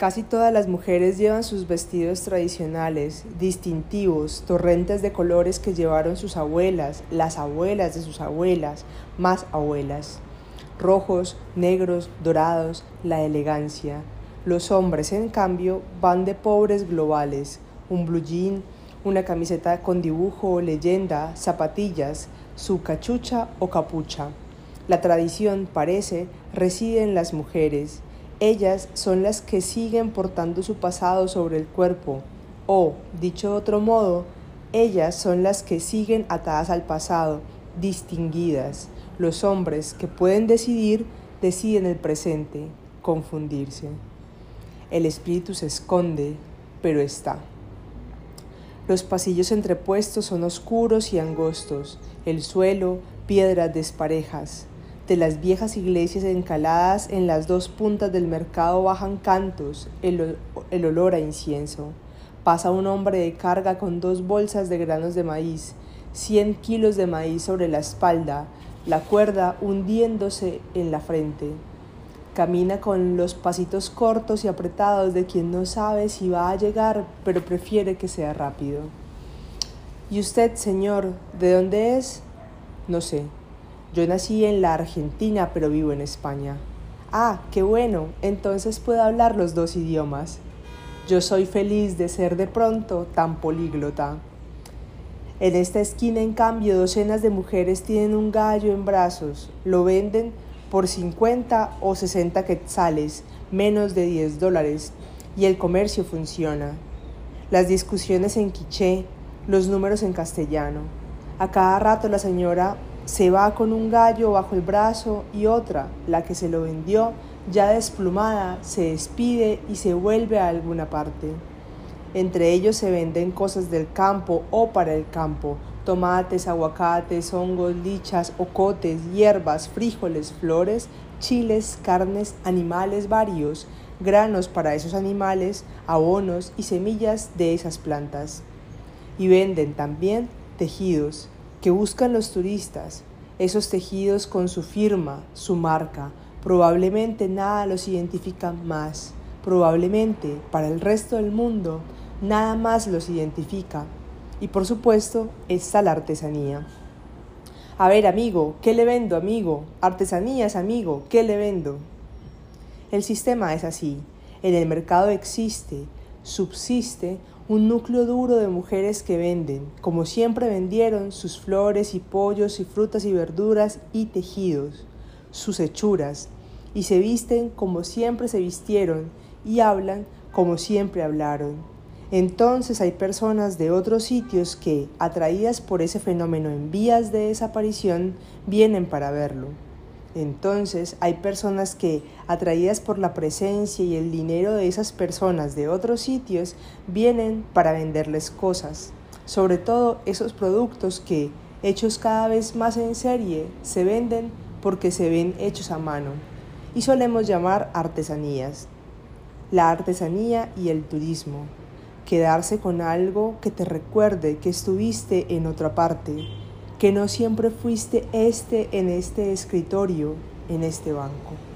Casi todas las mujeres llevan sus vestidos tradicionales, distintivos, torrentes de colores que llevaron sus abuelas, las abuelas de sus abuelas, más abuelas. Rojos, negros, dorados, la elegancia. Los hombres, en cambio, van de pobres globales, un blue jean, una camiseta con dibujo o leyenda, zapatillas, su cachucha o capucha. La tradición, parece, reside en las mujeres, ellas son las que siguen portando su pasado sobre el cuerpo, o, dicho de otro modo, ellas son las que siguen atadas al pasado, distinguidas. Los hombres que pueden decidir, deciden el presente, confundirse. El espíritu se esconde, pero está. Los pasillos entrepuestos son oscuros y angostos, el suelo, piedras desparejas. De las viejas iglesias encaladas en las dos puntas del mercado bajan cantos, el, olor a incienso. Pasa un hombre de carga con dos bolsas de granos de maíz, cien kilos de maíz sobre la espalda, la cuerda hundiéndose en la frente. Camina con los pasitos cortos y apretados de quien no sabe si va a llegar, pero prefiere que sea rápido. ¿Y usted, señor, de dónde es? No sé, yo nací en la Argentina, pero vivo en España. Ah, qué bueno, entonces puedo hablar los dos idiomas. Yo soy feliz de ser de pronto tan políglota. En esta esquina, en cambio, docenas de mujeres tienen un gallo en brazos. Lo venden por 50 o 60 quetzales, menos de 10 dólares, y el comercio funciona. Las discusiones en quiché, los números en castellano. A cada rato la señora se va con un gallo bajo el brazo y otra, la que se lo vendió, ya desplumada, se despide y se vuelve a alguna parte. Entre ellos se venden cosas del campo o para el campo, tomates, aguacates, hongos, lichas, ocotes, hierbas, frijoles, flores, chiles, carnes, animales varios, granos para esos animales, abonos y semillas de esas plantas. Y venden también tejidos, que buscan los turistas, esos tejidos con su firma, su marca. Probablemente nada los identifica más. Probablemente para el resto del mundo nada más los identifica. Y por supuesto está la artesanía. A ver, amigo, ¿qué le vendo, amigo? Artesanías, amigo, ¿qué le vendo? El sistema es así. En el mercado existe, subsiste un núcleo duro de mujeres que venden, como siempre vendieron, sus flores y pollos y frutas y verduras y tejidos, sus hechuras, y se visten como siempre se vistieron y hablan como siempre hablaron. Entonces hay personas de otros sitios que, atraídas por ese fenómeno en vías de desaparición, vienen para verlo. Entonces hay personas que, atraídas por la presencia y el dinero de esas personas de otros sitios, vienen para venderles cosas, sobre todo esos productos que, hechos cada vez más en serie, se venden porque se ven hechos a mano, y solemos llamar artesanías. La artesanía y el turismo. Quedarse con algo que te recuerde que estuviste en otra parte, que no siempre fuiste este en este escritorio, en este banco.